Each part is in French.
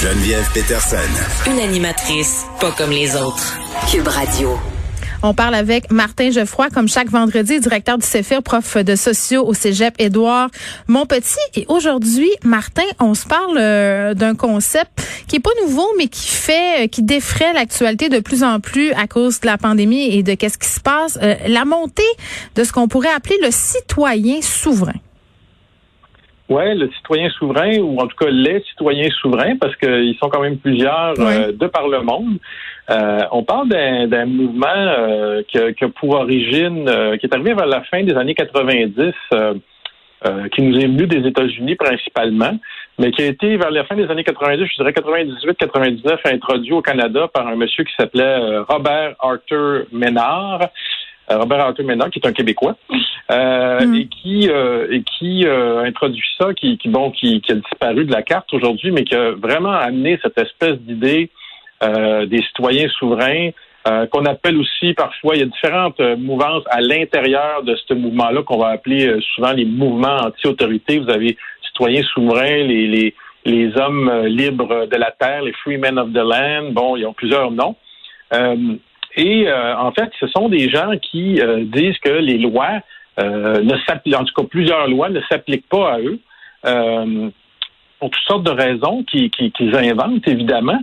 Geneviève Peterson. Une animatrice pas comme les autres. Cube Radio. On parle avec Martin Geoffroy, comme chaque vendredi, directeur du CEFIR, prof de sociaux au Cégep Édouard Montpetit. Et aujourd'hui, Martin, on se parle euh, d'un concept qui est pas nouveau, mais qui fait, euh, qui défraie l'actualité de plus en plus à cause de la pandémie et de qu'est-ce qui se passe. Euh, la montée de ce qu'on pourrait appeler le citoyen souverain. Oui, le citoyen souverain, ou en tout cas les citoyens souverains, parce qu'ils sont quand même plusieurs euh, de par le monde. Euh, on parle d'un mouvement euh, qui, a, pour origine, qui est arrivé vers la fin des années 90, qui nous est venu des États-Unis principalement, mais qui a été vers la fin des années 90, je dirais 98-99, introduit au Canada par un monsieur qui s'appelait Robert Arthur Ménard. Robert Arthur Ménard, qui est un Québécois, euh, mm. et qui euh, et qui euh, introduit ça, qui, qui bon, qui, qui, a disparu de la carte aujourd'hui, mais qui a vraiment amené cette espèce d'idée des citoyens souverains. qu'on appelle aussi parfois, il y a différentes mouvances à l'intérieur de ce mouvement-là qu'on va appeler souvent les mouvements anti-autorité. Vous avez citoyens souverains, les, les, les hommes libres de la terre, les free men of the land. Bon, ils ont plusieurs noms. Et en fait, ce sont des gens qui disent que les lois euh, ne s'appliquent, en tout cas plusieurs lois ne s'appliquent pas à eux. Euh, pour toutes sortes de raisons qu'ils inventent, évidemment.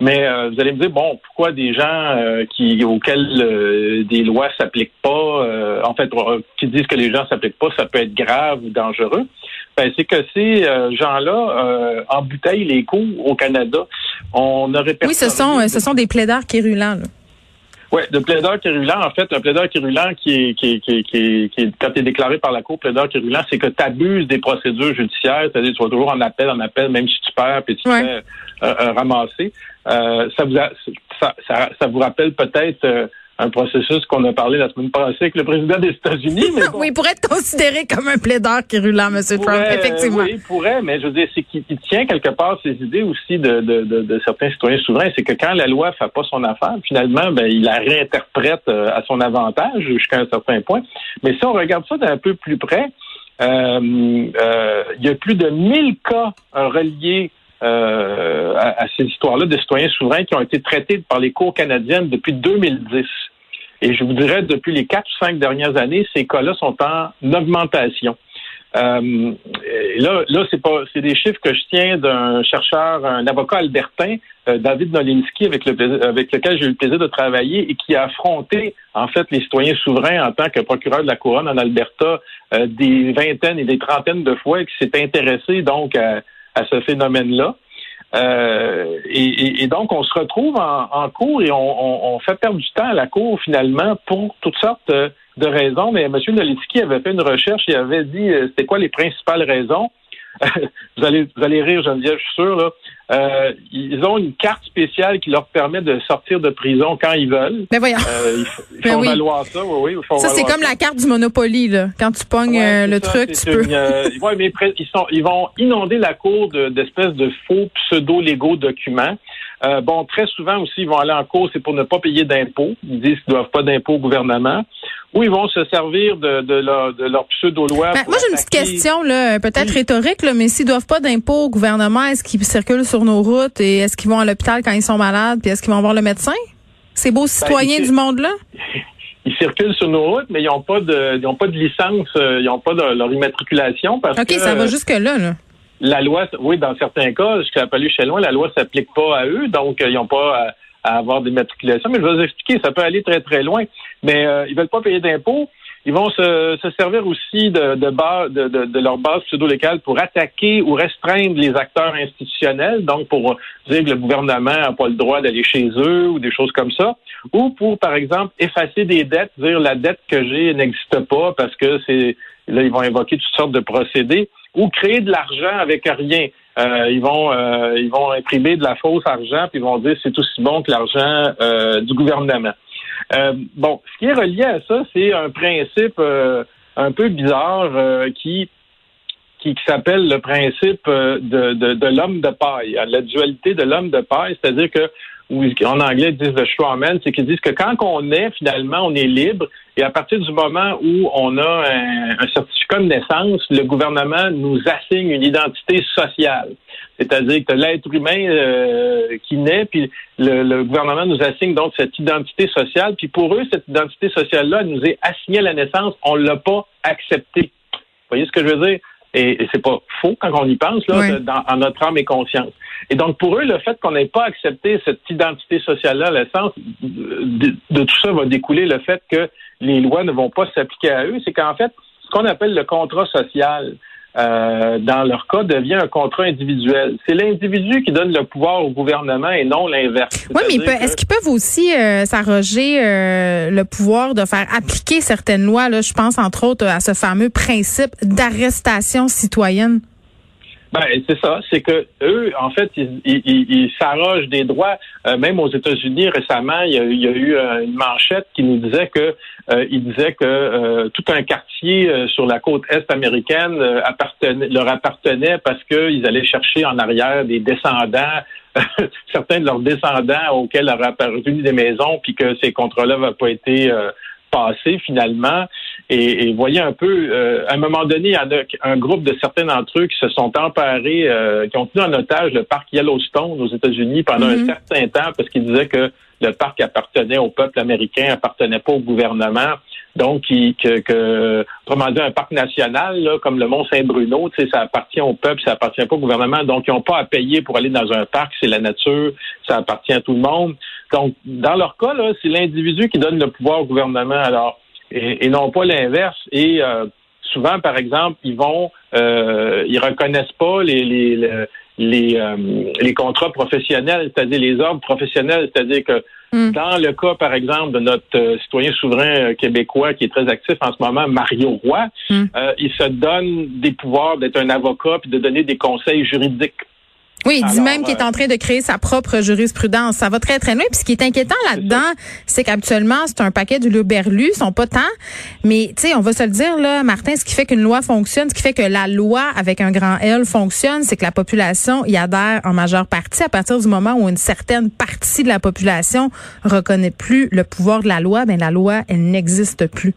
Mais euh, vous allez me dire, bon, pourquoi des gens qui auxquels des lois s'appliquent pas, en fait, qui disent que les gens s'appliquent pas, ça peut être grave ou dangereux? Ben, c'est que ces gens-là embouteillent les coups au Canada. On aurait Oui, ce sont, ce sont des plaidards quérulents. Là. Oui, de plaideur quérulant, en fait, un plaideur quérulant qui est, qui qui qui qui quand tu es déclaré par la Cour plaideur quérulant, c'est que tu abuses des procédures judiciaires, c'est-à-dire tu vas toujours en appel, en appel, même si tu perds, puis tu te fais euh, euh, ramasser. Euh, ça, vous ça, ça, ça, vous rappelle peut-être un processus qu'on a parlé la semaine passée avec le président des États-Unis. oui, il pourrait être considéré comme un plaideur quérulant, M. Trump, effectivement. Oui, il pourrait, mais je veux dire, c'est qu'il tient quelque part ses idées aussi de, de, de, de certains citoyens souverains. C'est que quand la loi fait pas son affaire, finalement, ben, il la réinterprète euh, à son avantage jusqu'à un certain point. Mais si on regarde ça d'un peu plus près, euh, euh, il y a plus de 1000 cas reliés euh, à, à, ces histoires-là de citoyens souverains qui ont été traités par les cours canadiennes depuis 2010. Et je vous dirais, depuis les quatre ou cinq dernières années, ces cas-là sont en augmentation. Euh, là, là, c'est pas, c'est des chiffres que je tiens d'un chercheur, un avocat albertain, euh, David Nolinski, avec, le, avec lequel j'ai eu le plaisir de travailler et qui a affronté en fait les citoyens souverains en tant que procureur de la couronne en Alberta euh, des vingtaines et des trentaines de fois et qui s'est intéressé donc à, à ce phénomène-là. Euh, et, donc, on se retrouve en, cours et on, fait perdre du temps à la cour finalement pour toutes sortes de raisons. Mais M. Nolitsky avait fait une recherche et avait dit euh, c'était quoi les principales raisons? Vous allez vous allez rire, Geneviève, je suis sûr. Là. Euh, ils ont une carte spéciale qui leur permet de sortir de prison quand ils veulent. Mais voyons. Euh, ils, ben font valoir ça, oui, oui. ça, c'est comme la carte du Monopoly, là. Quand tu pognes euh, le truc, tu peux. oui, mais ils, sont, ils vont inonder la cour d'espèces de, faux pseudo-légaux documents. Bon, très souvent aussi, ils vont aller en cours, c'est pour ne pas payer d'impôts. Ils disent qu'ils ne doivent pas d'impôts au gouvernement. Ou ils vont se servir de, de leur, de leur pseudo-loi. Ben, moi, j'ai une petite question, là, peut-être rhétorique, là, mais s'ils doivent pas d'impôts au gouvernement, est-ce qu'ils circulent sur nos routes et est-ce qu'ils vont à l'hôpital quand ils sont malades puis est-ce qu'ils vont voir le médecin? Ces beaux ben, citoyens du monde-là? Ils circulent sur nos routes, mais ils n'ont pas de, ils ont pas de licence, euh, ils n'ont pas de leur immatriculation parce OK, ça va jusque là, là. La loi, oui, dans certains cas, suis pas chez loin, la loi s'applique pas à eux, donc euh, ils n'ont pas à, avoir d'immatriculation. Mais je vais vous expliquer, ça peut aller très, très loin. Mais euh, ils veulent pas payer d'impôts. Ils vont se, servir aussi de, de, de, de, leur base pseudo-locale pour attaquer ou restreindre les acteurs institutionnels, donc pour dire que le gouvernement n'a pas le droit d'aller chez eux ou des choses comme ça, ou pour, par exemple, effacer des dettes, dire la dette que j'ai n'existe pas parce que c'est là, ils vont invoquer toutes sortes de procédés. Ou créer de l'argent avec rien. Euh, ils vont euh, ils vont imprimer de la fausse argent puis ils vont dire c'est aussi bon que l'argent euh, du gouvernement. bon, ce qui est relié à ça, c'est un principe un peu bizarre qui qui, s'appelle le principe de, de, de l'homme de paille, la dualité de l'homme de paille, c'est-à-dire que ou en anglais ils disent le strawman, c'est qu'ils disent que quand on est, finalement, on est libre, et à partir du moment où on a un, certificat de naissance, le gouvernement nous assigne une identité sociale. C'est-à-dire que l'être humain euh, qui naît, puis le, gouvernement nous assigne donc cette identité sociale, puis pour eux, cette identité sociale-là nous est assignée à la naissance, on ne l'a pas acceptée. Vous voyez ce que je veux dire? Et, et c'est pas faux quand on y pense, là, dans, en notre âme et conscience. Et donc, pour eux, le fait qu'on n'ait pas accepté cette identité sociale-là, l'essence de, de, tout ça va découler le fait que les lois ne vont pas s'appliquer à eux. C'est qu'en fait, ce qu'on appelle le contrat social, euh, dans leur cas, devient un contrat individuel. C'est l'individu qui donne le pouvoir au gouvernement et non l'inverse. Oui, mais est-ce qu'ils peuvent aussi euh, s'arroger euh, le pouvoir de faire appliquer certaines lois? Là, je pense entre autres à ce fameux principe d'arrestation citoyenne? Ben, c'est ça, c'est que eux, en fait, ils, s'arrogent des droits. Euh, même aux États-Unis récemment, il y, a, eu euh, une manchette qui nous disait que euh, il disait que tout un quartier sur la côte est américaine appartenait, leur appartenait parce qu'ils allaient chercher en arrière des descendants, certains de leurs descendants auxquels auraient apparu des maisons, puis que ces contrats-là n'avaient pas été passé finalement. Et, voyez un peu, euh, à un moment donné, il y a un groupe de certains d'entre eux qui se sont emparés, euh, qui ont tenu en otage le parc Yellowstone aux États-Unis pendant un mhm. certain temps parce qu'ils disaient que le parc appartenait au peuple américain, appartenait pas au gouvernement. Donc, que, que, autrement dit, un parc national, comme le Mont Saint-Bruno, ça appartient au peuple, ça appartient pas au gouvernement. Donc, ils n'ont pas à payer pour aller dans un parc, c'est la nature, ça appartient à tout le monde. Donc, dans leur cas, là, c'est l'individu qui donne le pouvoir au gouvernement, alors, et, non pas l'inverse. Et euh, souvent, par exemple, ils vont, euh, ils reconnaissent pas les, les, les, euh, les contrats professionnels, c'est-à-dire les ordres professionnels, c'est-à-dire que hmm. dans le cas, par exemple, de notre euh, citoyen souverain euh, québécois qui est très actif en ce moment, Mario Roy, hmm. il se donne des pouvoirs d'être un avocat puis de donner des conseils juridiques. Oui, il dit même qu'il est en train de créer sa propre jurisprudence. Ça va très, très loin. Puis ce qui est inquiétant là-dedans, c'est qu'habituellement, c'est un paquet du berlu, ils sont pas tant. Mais, tu sais, on va se le dire, là, Martin, ce qui fait qu'une loi fonctionne, ce qui fait que la loi, avec un grand L, fonctionne, c'est que la population y adhère en majeure partie à partir du moment où une certaine partie de la population reconnaît plus le pouvoir de la loi, ben la loi, elle n'existe plus.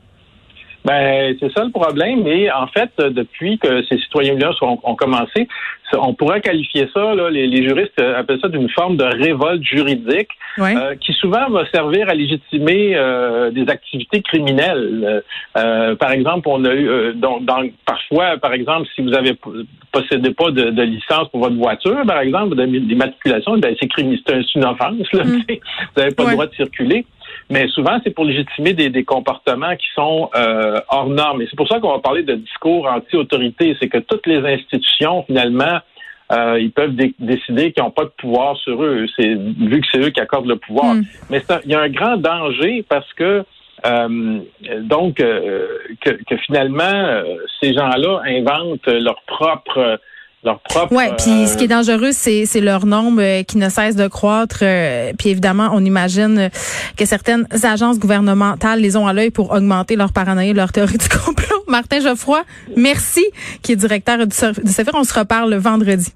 Ben, c'est ça le problème. Et en fait, depuis que ces citoyens-là ont, commencé, on pourrait qualifier ça, là, les, juristes appellent ça d'une forme de révolte juridique euh, qui souvent va servir à légitimer euh, des activités criminelles. Euh, par exemple, on a eu donc, parfois, par exemple, si vous avez possédez pas de, licence pour votre voiture, par exemple, d'immatriculation, ben c'est une offense. Là, mm. Vous n'avez pas le droit de circuler. Mais souvent, c'est pour légitimer des, des, comportements qui sont euh, hors normes. Et c'est pour ça qu'on va parler de discours anti-autorité. C'est que toutes les institutions, finalement, euh, ils peuvent décider qu'ils n'ont pas de pouvoir sur eux. C'est vu que c'est eux qui accordent le pouvoir. Hmm. Mais il y a un grand danger parce que euh, donc euh, que, que, finalement euh, ces gens-là inventent leur propre leur propre. Ouais, puis ce qui est dangereux, c'est c'est leur nombre euh, qui ne cesse de croître. Euh, puis évidemment, on imagine que certaines agences gouvernementales les ont à l'œil pour augmenter leur paranoïa, leur théorie du complot. Martin Geoffroy, merci, qui est directeur du, du On se reparle vendredi.